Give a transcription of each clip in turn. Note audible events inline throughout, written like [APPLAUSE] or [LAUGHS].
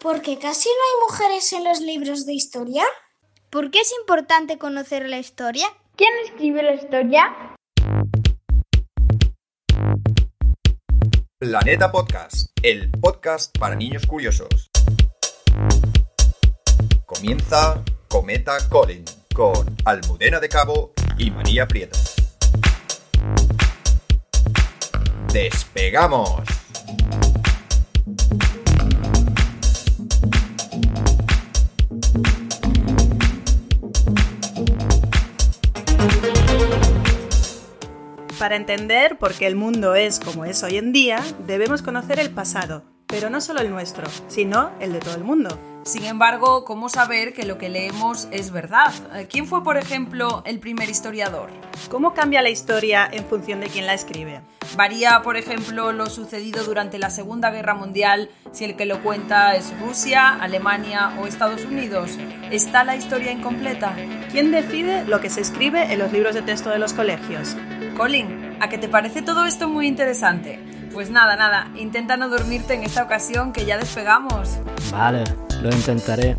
¿Por qué casi no hay mujeres en los libros de historia? ¿Por qué es importante conocer la historia? ¿Quién escribe la historia? Planeta Podcast, el podcast para niños curiosos. Comienza Cometa Colin con Almudena de Cabo y María Prieto. ¡Despegamos! Para entender por qué el mundo es como es hoy en día, debemos conocer el pasado, pero no solo el nuestro, sino el de todo el mundo. Sin embargo, ¿cómo saber que lo que leemos es verdad? ¿Quién fue, por ejemplo, el primer historiador? ¿Cómo cambia la historia en función de quién la escribe? ¿Varía, por ejemplo, lo sucedido durante la Segunda Guerra Mundial si el que lo cuenta es Rusia, Alemania o Estados Unidos? ¿Está la historia incompleta? ¿Quién decide lo que se escribe en los libros de texto de los colegios? Colin, ¿a qué te parece todo esto muy interesante? Pues nada, nada, intenta no dormirte en esta ocasión que ya despegamos. Vale, lo intentaré.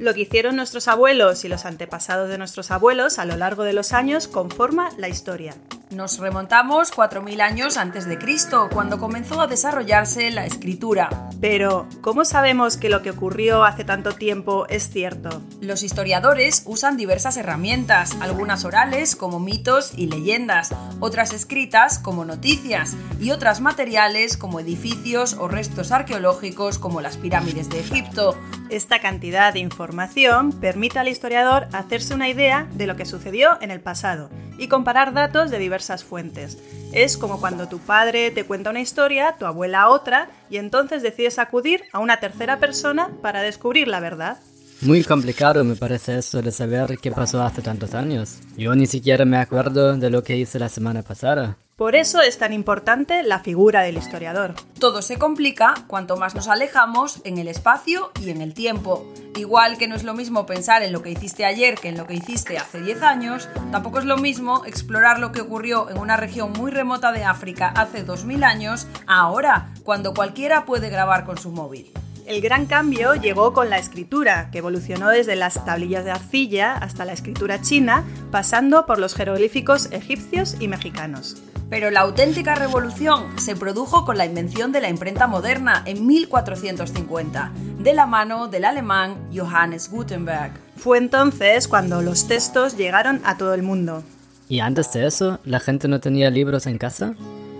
Lo que hicieron nuestros abuelos y los antepasados de nuestros abuelos a lo largo de los años conforma la historia. Nos remontamos 4.000 años antes de Cristo, cuando comenzó a desarrollarse la escritura. Pero, ¿cómo sabemos que lo que ocurrió hace tanto tiempo es cierto? Los historiadores usan diversas herramientas, algunas orales como mitos y leyendas, otras escritas como noticias y otras materiales como edificios o restos arqueológicos como las pirámides de Egipto. Esta cantidad de información permite al historiador hacerse una idea de lo que sucedió en el pasado y comparar datos de fuentes. Es como cuando tu padre te cuenta una historia, tu abuela otra, y entonces decides acudir a una tercera persona para descubrir la verdad. Muy complicado me parece eso de saber qué pasó hace tantos años. Yo ni siquiera me acuerdo de lo que hice la semana pasada. Por eso es tan importante la figura del historiador. Todo se complica cuanto más nos alejamos en el espacio y en el tiempo. Igual que no es lo mismo pensar en lo que hiciste ayer que en lo que hiciste hace 10 años, tampoco es lo mismo explorar lo que ocurrió en una región muy remota de África hace 2000 años ahora, cuando cualquiera puede grabar con su móvil. El gran cambio llegó con la escritura, que evolucionó desde las tablillas de arcilla hasta la escritura china, pasando por los jeroglíficos egipcios y mexicanos. Pero la auténtica revolución se produjo con la invención de la imprenta moderna en 1450, de la mano del alemán Johannes Gutenberg. Fue entonces cuando los textos llegaron a todo el mundo. ¿Y antes de eso, la gente no tenía libros en casa?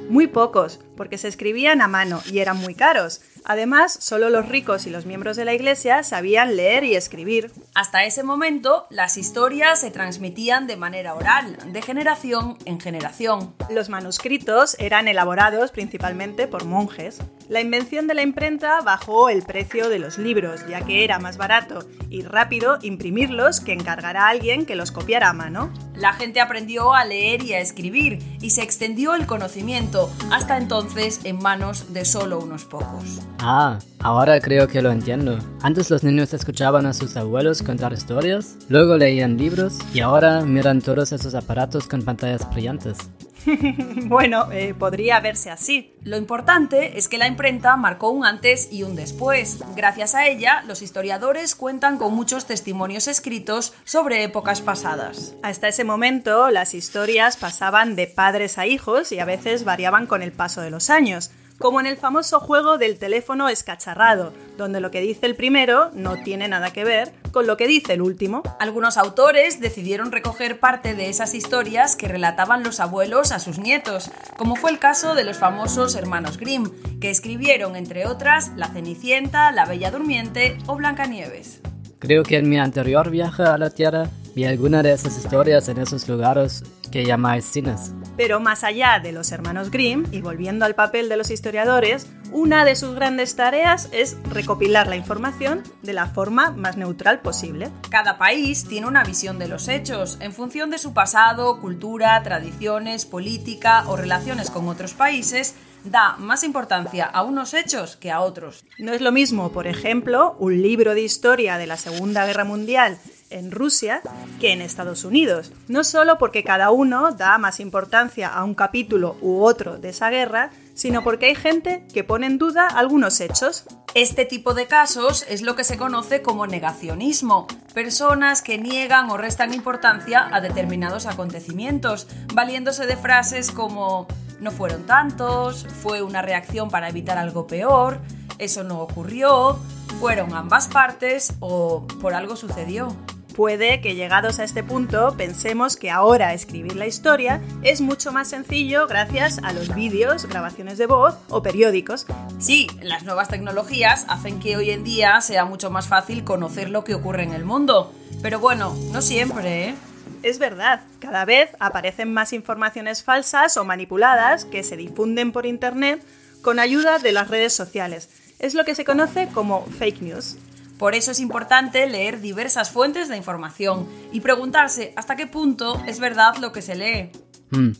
Muy pocos, porque se escribían a mano y eran muy caros. Además, solo los ricos y los miembros de la iglesia sabían leer y escribir. Hasta ese momento, las historias se transmitían de manera oral, de generación en generación. Los manuscritos eran elaborados principalmente por monjes. La invención de la imprenta bajó el precio de los libros, ya que era más barato y rápido imprimirlos que encargar a alguien que los copiara a mano. La gente aprendió a leer y a escribir y se extendió el conocimiento, hasta entonces en manos de solo unos pocos. Ah, ahora creo que lo entiendo. Antes los niños escuchaban a sus abuelos contar historias, luego leían libros y ahora miran todos esos aparatos con pantallas brillantes. [LAUGHS] bueno, eh, podría verse así. Lo importante es que la imprenta marcó un antes y un después. Gracias a ella, los historiadores cuentan con muchos testimonios escritos sobre épocas pasadas. Hasta ese momento, las historias pasaban de padres a hijos y a veces variaban con el paso de los años como en el famoso juego del teléfono escacharrado, donde lo que dice el primero no tiene nada que ver con lo que dice el último. Algunos autores decidieron recoger parte de esas historias que relataban los abuelos a sus nietos, como fue el caso de los famosos hermanos Grimm, que escribieron, entre otras, La Cenicienta, La Bella Durmiente o Blancanieves. Creo que en mi anterior viaje a la Tierra vi alguna de esas historias en esos lugares que llamáis cines. Pero más allá de los hermanos Grimm, y volviendo al papel de los historiadores, una de sus grandes tareas es recopilar la información de la forma más neutral posible. Cada país tiene una visión de los hechos en función de su pasado, cultura, tradiciones, política o relaciones con otros países da más importancia a unos hechos que a otros. No es lo mismo, por ejemplo, un libro de historia de la Segunda Guerra Mundial en Rusia que en Estados Unidos. No solo porque cada uno da más importancia a un capítulo u otro de esa guerra, sino porque hay gente que pone en duda algunos hechos. Este tipo de casos es lo que se conoce como negacionismo, personas que niegan o restan importancia a determinados acontecimientos, valiéndose de frases como no fueron tantos, fue una reacción para evitar algo peor, eso no ocurrió, fueron ambas partes o por algo sucedió. Puede que llegados a este punto pensemos que ahora escribir la historia es mucho más sencillo gracias a los vídeos, grabaciones de voz o periódicos. Sí, las nuevas tecnologías hacen que hoy en día sea mucho más fácil conocer lo que ocurre en el mundo. Pero bueno, no siempre, ¿eh? Es verdad, cada vez aparecen más informaciones falsas o manipuladas que se difunden por Internet con ayuda de las redes sociales. Es lo que se conoce como fake news. Por eso es importante leer diversas fuentes de información y preguntarse hasta qué punto es verdad lo que se lee. Hmm,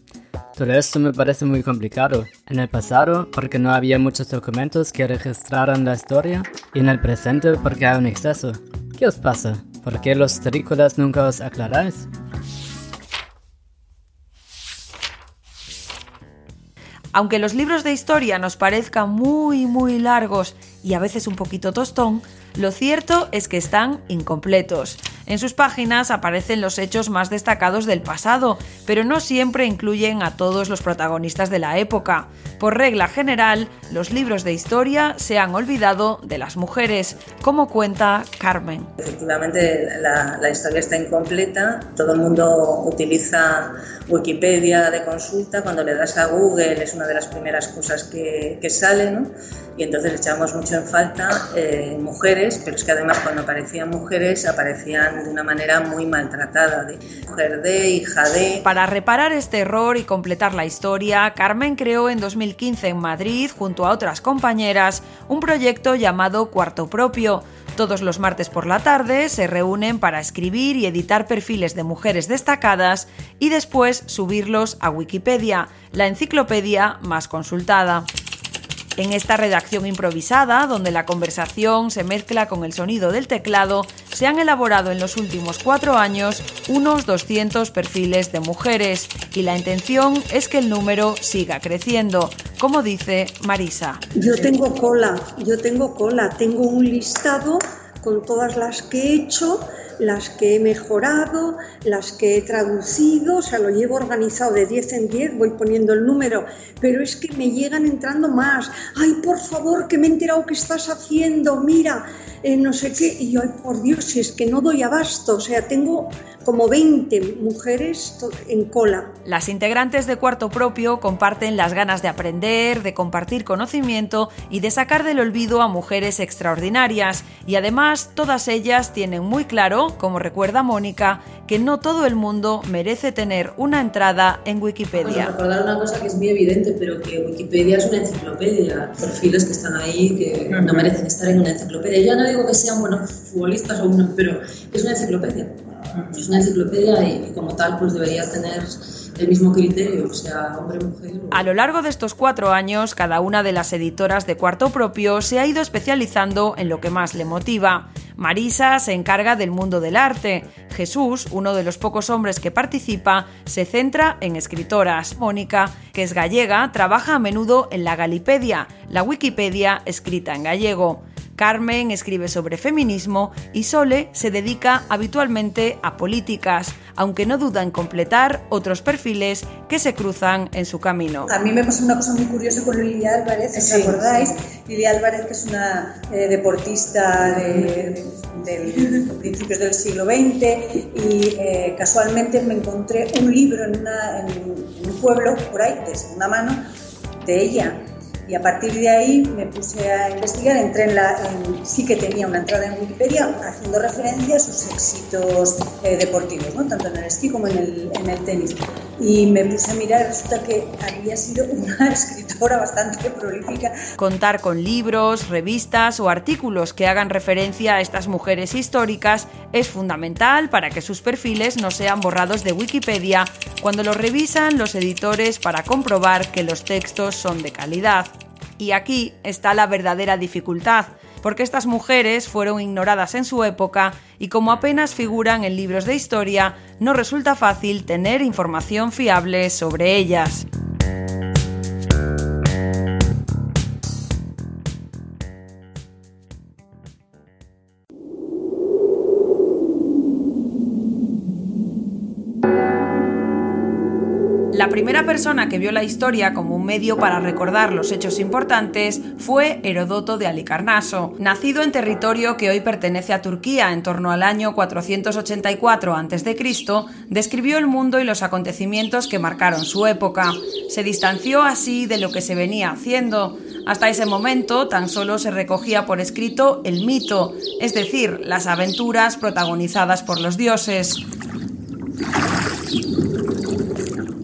Todo esto me parece muy complicado. En el pasado, porque no había muchos documentos que registraran la historia, y en el presente, porque hay un exceso. ¿Qué os pasa? ¿Por qué los terrícolas nunca os aclaráis? Aunque los libros de historia nos parezcan muy, muy largos y a veces un poquito tostón, lo cierto es que están incompletos. En sus páginas aparecen los hechos más destacados del pasado, pero no siempre incluyen a todos los protagonistas de la época. Por regla general, los libros de historia se han olvidado de las mujeres, como cuenta Carmen. Efectivamente, la, la historia está incompleta. Todo el mundo utiliza Wikipedia de consulta. Cuando le das a Google es una de las primeras cosas que, que sale, ¿no? Y entonces echamos mucho en falta eh, mujeres, pero es que además cuando aparecían mujeres aparecían de una manera muy maltratada, de mujer de, hija de. Para reparar este error y completar la historia, Carmen creó en 2015 en Madrid, junto a otras compañeras, un proyecto llamado Cuarto Propio. Todos los martes por la tarde se reúnen para escribir y editar perfiles de mujeres destacadas y después subirlos a Wikipedia, la enciclopedia más consultada. En esta redacción improvisada, donde la conversación se mezcla con el sonido del teclado, se han elaborado en los últimos cuatro años unos 200 perfiles de mujeres y la intención es que el número siga creciendo, como dice Marisa. Yo tengo cola, yo tengo cola, tengo un listado con todas las que he hecho las que he mejorado, las que he traducido, o sea, lo llevo organizado de 10 en 10, voy poniendo el número, pero es que me llegan entrando más. Ay, por favor, que me he enterado que estás haciendo, mira, eh, no sé qué, y yo, ay, por Dios, si es que no doy abasto, o sea, tengo como 20 mujeres en cola. Las integrantes de Cuarto Propio comparten las ganas de aprender, de compartir conocimiento y de sacar del olvido a mujeres extraordinarias. Y además, todas ellas tienen muy claro, como recuerda Mónica, que no todo el mundo merece tener una entrada en Wikipedia. Bueno, recordar una cosa que es muy evidente, pero que Wikipedia es una enciclopedia. Perfiles que están ahí que no merecen estar en una enciclopedia. Yo no digo que sean buenos futbolistas o uno, pero es una enciclopedia. Es una enciclopedia y como tal pues debería tener el mismo criterio, o sea, hombre-mujer. A lo largo de estos cuatro años, cada una de las editoras de Cuarto Propio se ha ido especializando en lo que más le motiva. Marisa se encarga del mundo del arte. Jesús, uno de los pocos hombres que participa, se centra en escritoras. Mónica, que es gallega, trabaja a menudo en la Galipedia, la Wikipedia escrita en gallego. Carmen escribe sobre feminismo y Sole se dedica habitualmente a políticas, aunque no duda en completar otros perfiles que se cruzan en su camino. A mí me pasó una cosa muy curiosa con Lilia Álvarez, ¿os Sí. acordáis? Lilia Álvarez, que es una eh, deportista de, de principios del siglo XX y eh, casualmente me encontré un libro en, una- en un pueblo por ahí, de segunda mano, de ella. Y a partir de ahí me puse a investigar, entré en la, sí que tenía una entrada en Wikipedia haciendo referencia a sus éxitos eh, deportivos, ¿no? tanto en el esquí como en el, en el tenis. Y me puse a mirar resulta que había sido una [LAUGHS] escritora bastante prolífica. Contar con libros, revistas o artículos que hagan referencia a estas mujeres históricas es fundamental para que sus perfiles no sean borrados de Wikipedia cuando los revisan los editores para comprobar que los textos son de calidad. Y aquí está la verdadera dificultad. porque estas mujeres fueron ignoradas en su época y como apenas figuran en libros de historia, no resulta fácil tener información fiable sobre ellas. La primera persona que vio la historia como un medio para recordar los hechos importantes fue Herodoto de Alicarnaso, nacido en territorio que hoy pertenece a Turquía en torno al año 484 a.C., describió el mundo y los acontecimientos que marcaron su época. Se distanció así de lo que se venía haciendo. Hasta ese momento tan solo se recogía por escrito el mito, es decir, las aventuras protagonizadas por los dioses.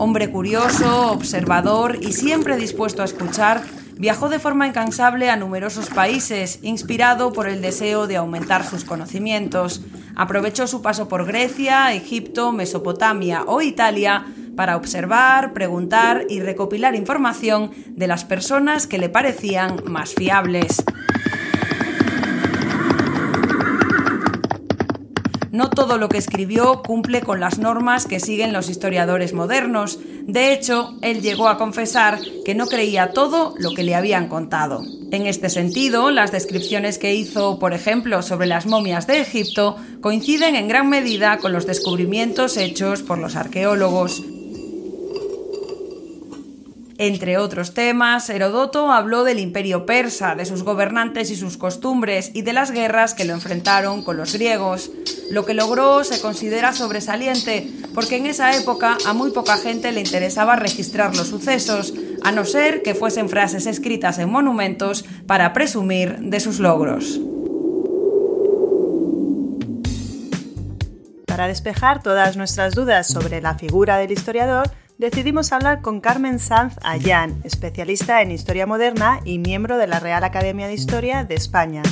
Hombre curioso, observador y siempre dispuesto a escuchar, viajó de forma incansable a numerosos países, inspirado por el deseo de aumentar sus conocimientos. Aprovechó su paso por Grecia, Egipto, Mesopotamia o Italia para observar, preguntar y recopilar información de las personas que le parecían más fiables. No todo lo que escribió cumple con las normas que siguen los historiadores modernos. De hecho, él llegó a confesar que no creía todo lo que le habían contado. En este sentido, las descripciones que hizo, por ejemplo, sobre las momias de Egipto, coinciden en gran medida con los descubrimientos hechos por los arqueólogos. Entre otros temas, Herodoto habló del imperio persa, de sus gobernantes y sus costumbres, y de las guerras que lo enfrentaron con los griegos. Lo que logró se considera sobresaliente, porque en esa época a muy poca gente le interesaba registrar los sucesos, a no ser que fuesen frases escritas en monumentos para presumir de sus logros. Para despejar todas nuestras dudas sobre la figura del historiador, decidimos hablar con Carmen Sanz Ayán, especialista en historia moderna y miembro de la Real Academia de Historia de España.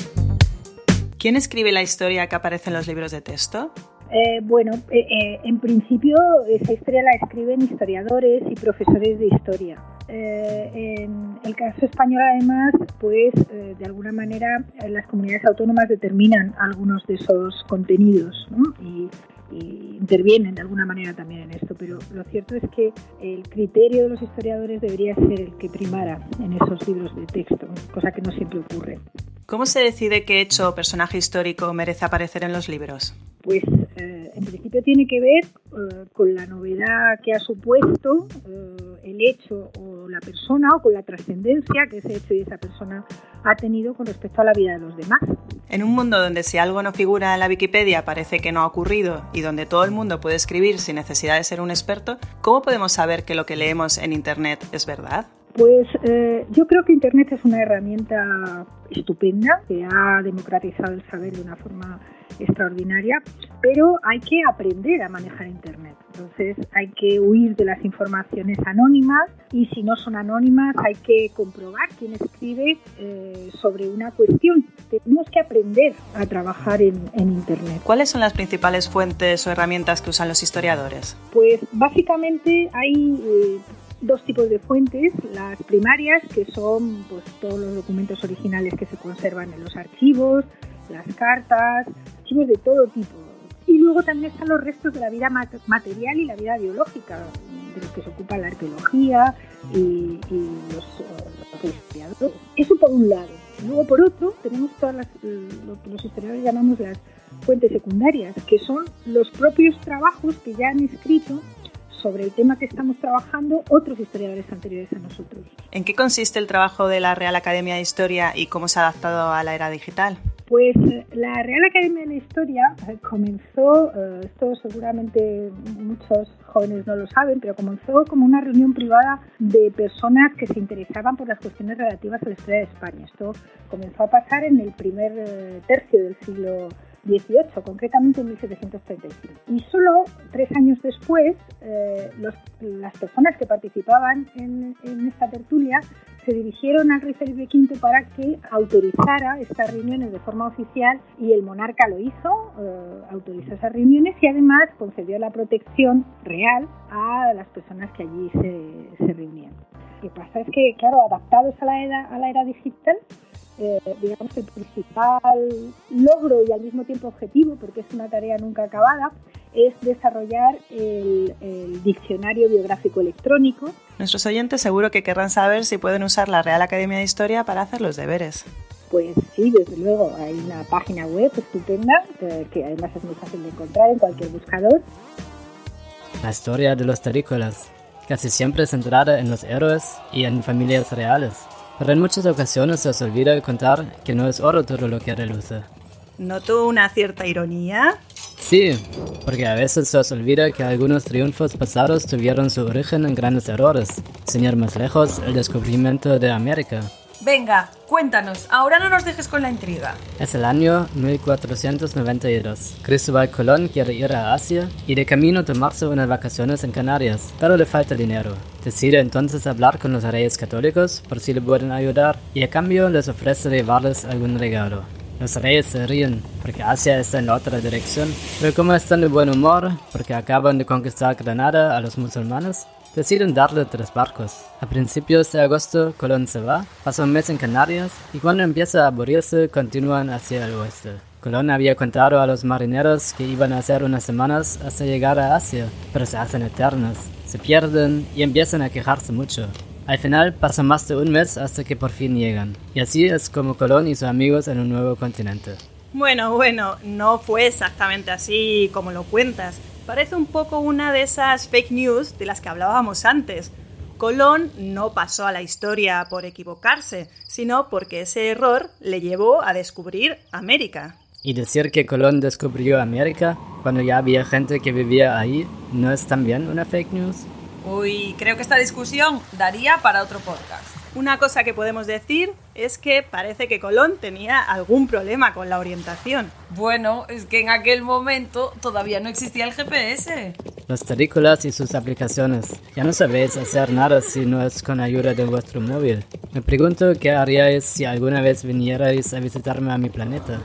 ¿Quién escribe la historia que aparece en los libros de texto? Eh, bueno, eh, eh, en principio esa historia la escriben historiadores y profesores de historia. en el caso español, además, pues de alguna manera las comunidades autónomas determinan algunos de esos contenidos ¿no? y y intervienen de alguna manera también en esto, pero lo cierto es que el criterio de los historiadores debería ser el que primara en esos libros de texto, cosa que no siempre ocurre. ¿Cómo se decide qué hecho o personaje histórico merece aparecer en los libros? Pues eh, en principio tiene que ver eh, con la novedad que ha supuesto eh, el hecho o la persona o con la trascendencia que ese hecho y esa persona ha tenido con respecto a la vida de los demás. En un mundo donde si algo no figura en la Wikipedia parece que no ha ocurrido y donde todo el mundo puede escribir sin necesidad de ser un experto, ¿cómo podemos saber que lo que leemos en Internet es verdad? Pues eh, yo creo que Internet es una herramienta estupenda que ha democratizado el saber de una forma extraordinaria, pero hay que aprender a manejar Internet. Entonces hay que huir de las informaciones anónimas y si no son anónimas hay que comprobar quién escribe eh, sobre una cuestión. Tenemos que aprender a trabajar en, Internet. ¿Cuáles son las principales fuentes o herramientas que usan los historiadores? Pues básicamente hay... Eh, dos tipos de fuentes, las primarias, que son pues, todos los documentos originales que se conservan en los archivos, las cartas, archivos de todo tipo. Y luego también están los restos de la vida material y la vida biológica, de los que se ocupa la arqueología y, los, historiadores. Eso por un lado. Luego por otro tenemos todas las, lo que los historiadores llamamos las fuentes secundarias, que son los propios trabajos que ya han escrito sobre el tema que estamos trabajando otros historiadores anteriores a nosotros. ¿En qué consiste el trabajo de la Real Academia de Historia y cómo se ha adaptado a la era digital? Pues eh, la Real Academia de Historia eh, comenzó, eh, esto seguramente muchos jóvenes no lo saben, pero comenzó como una reunión privada de personas que se interesaban por las cuestiones relativas a la historia de España. Esto comenzó a pasar en el primer tercio del siglo 18, concretamente en 1735. Y solo tres años después, eh, las personas que participaban en, esta tertulia se dirigieron al rey Felipe V para que autorizara estas reuniones de forma oficial y el monarca lo hizo, eh, autorizó esas reuniones y además concedió la protección real a las personas que allí se, se reunían. Lo que pasa es que, claro, adaptados a la era, a la era digital, eh, digamos, el principal logro y al mismo tiempo objetivo, porque es una tarea nunca acabada, es desarrollar el, diccionario biográfico electrónico. Nuestros oyentes seguro que querrán saber si pueden usar la Real Academia de Historia para hacer los deberes. Pues sí, desde luego, hay una página web estupenda que, que además es muy fácil de encontrar en cualquier buscador. La historia de los terrícolas casi siempre centrada en los héroes y en familias reales, pero en muchas ocasiones se os olvida contar que no es oro todo lo que reluce. ¿Noto una cierta ironía? Sí, porque a veces se os olvida que algunos triunfos pasados tuvieron su origen en grandes errores, sin ir más lejos el descubrimiento de América, Venga, cuéntanos, ahora no nos dejes con la intriga. Es el año 1492. Cristóbal Colón quiere ir a Asia y de camino tomarse unas vacaciones en Canarias, pero le falta dinero. Decide entonces hablar con los reyes católicos por si le pueden ayudar y a cambio les ofrece llevarles algún regalo. Los reyes se ríen porque Asia está en la otra dirección, pero como están de buen humor porque acaban de conquistar Granada a los musulmanes, deciden darle tres barcos. A principios de agosto, Colón se va, pasa un mes en Canarias y cuando empieza a aburrirse, continúan hacia el oeste. Colón había contado a los marineros que iban a hacer unas semanas hasta llegar a Asia, pero se hacen eternas, se pierden y empiezan a quejarse mucho. Al final pasa más de un mes hasta que por fin llegan, y así es como Colón y sus amigos en un nuevo continente. Bueno, bueno, no fue exactamente así como lo cuentas. Parece un poco una de esas fake news de las que hablábamos antes. Colón no pasó a la historia por equivocarse, sino porque ese error le llevó a descubrir América. Y decir que Colón descubrió América cuando ya había gente que vivía ahí, ¿no es también una fake news? Uy, creo que esta discusión daría para otro podcast. Una cosa que podemos decir es que parece que Colón tenía algún problema con la orientación. Bueno, es que en aquel momento todavía no existía el GPS. Los terrícolas y sus aplicaciones. Ya no sabéis hacer nada si no es con ayuda de vuestro móvil. Me pregunto qué haríais si alguna vez vinierais a visitarme a mi planeta.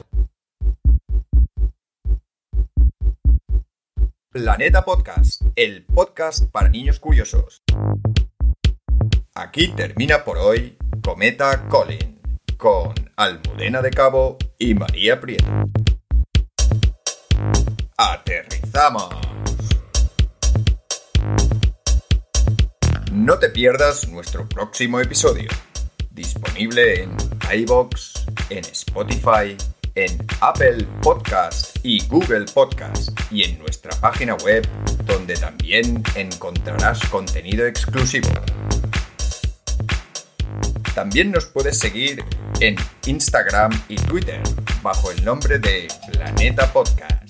Planeta Podcast, el podcast para niños curiosos. Aquí termina por hoy Cometa Colin, con Almudena de Cabo y María Prieto. ¡Aterrizamos! No te pierdas nuestro próximo episodio, disponible en iBox, en Spotify, en Apple Podcast y Google Podcast y en nuestra página web donde también encontrarás contenido exclusivo. También nos puedes seguir en Instagram y Twitter bajo el nombre de Planeta Podcast.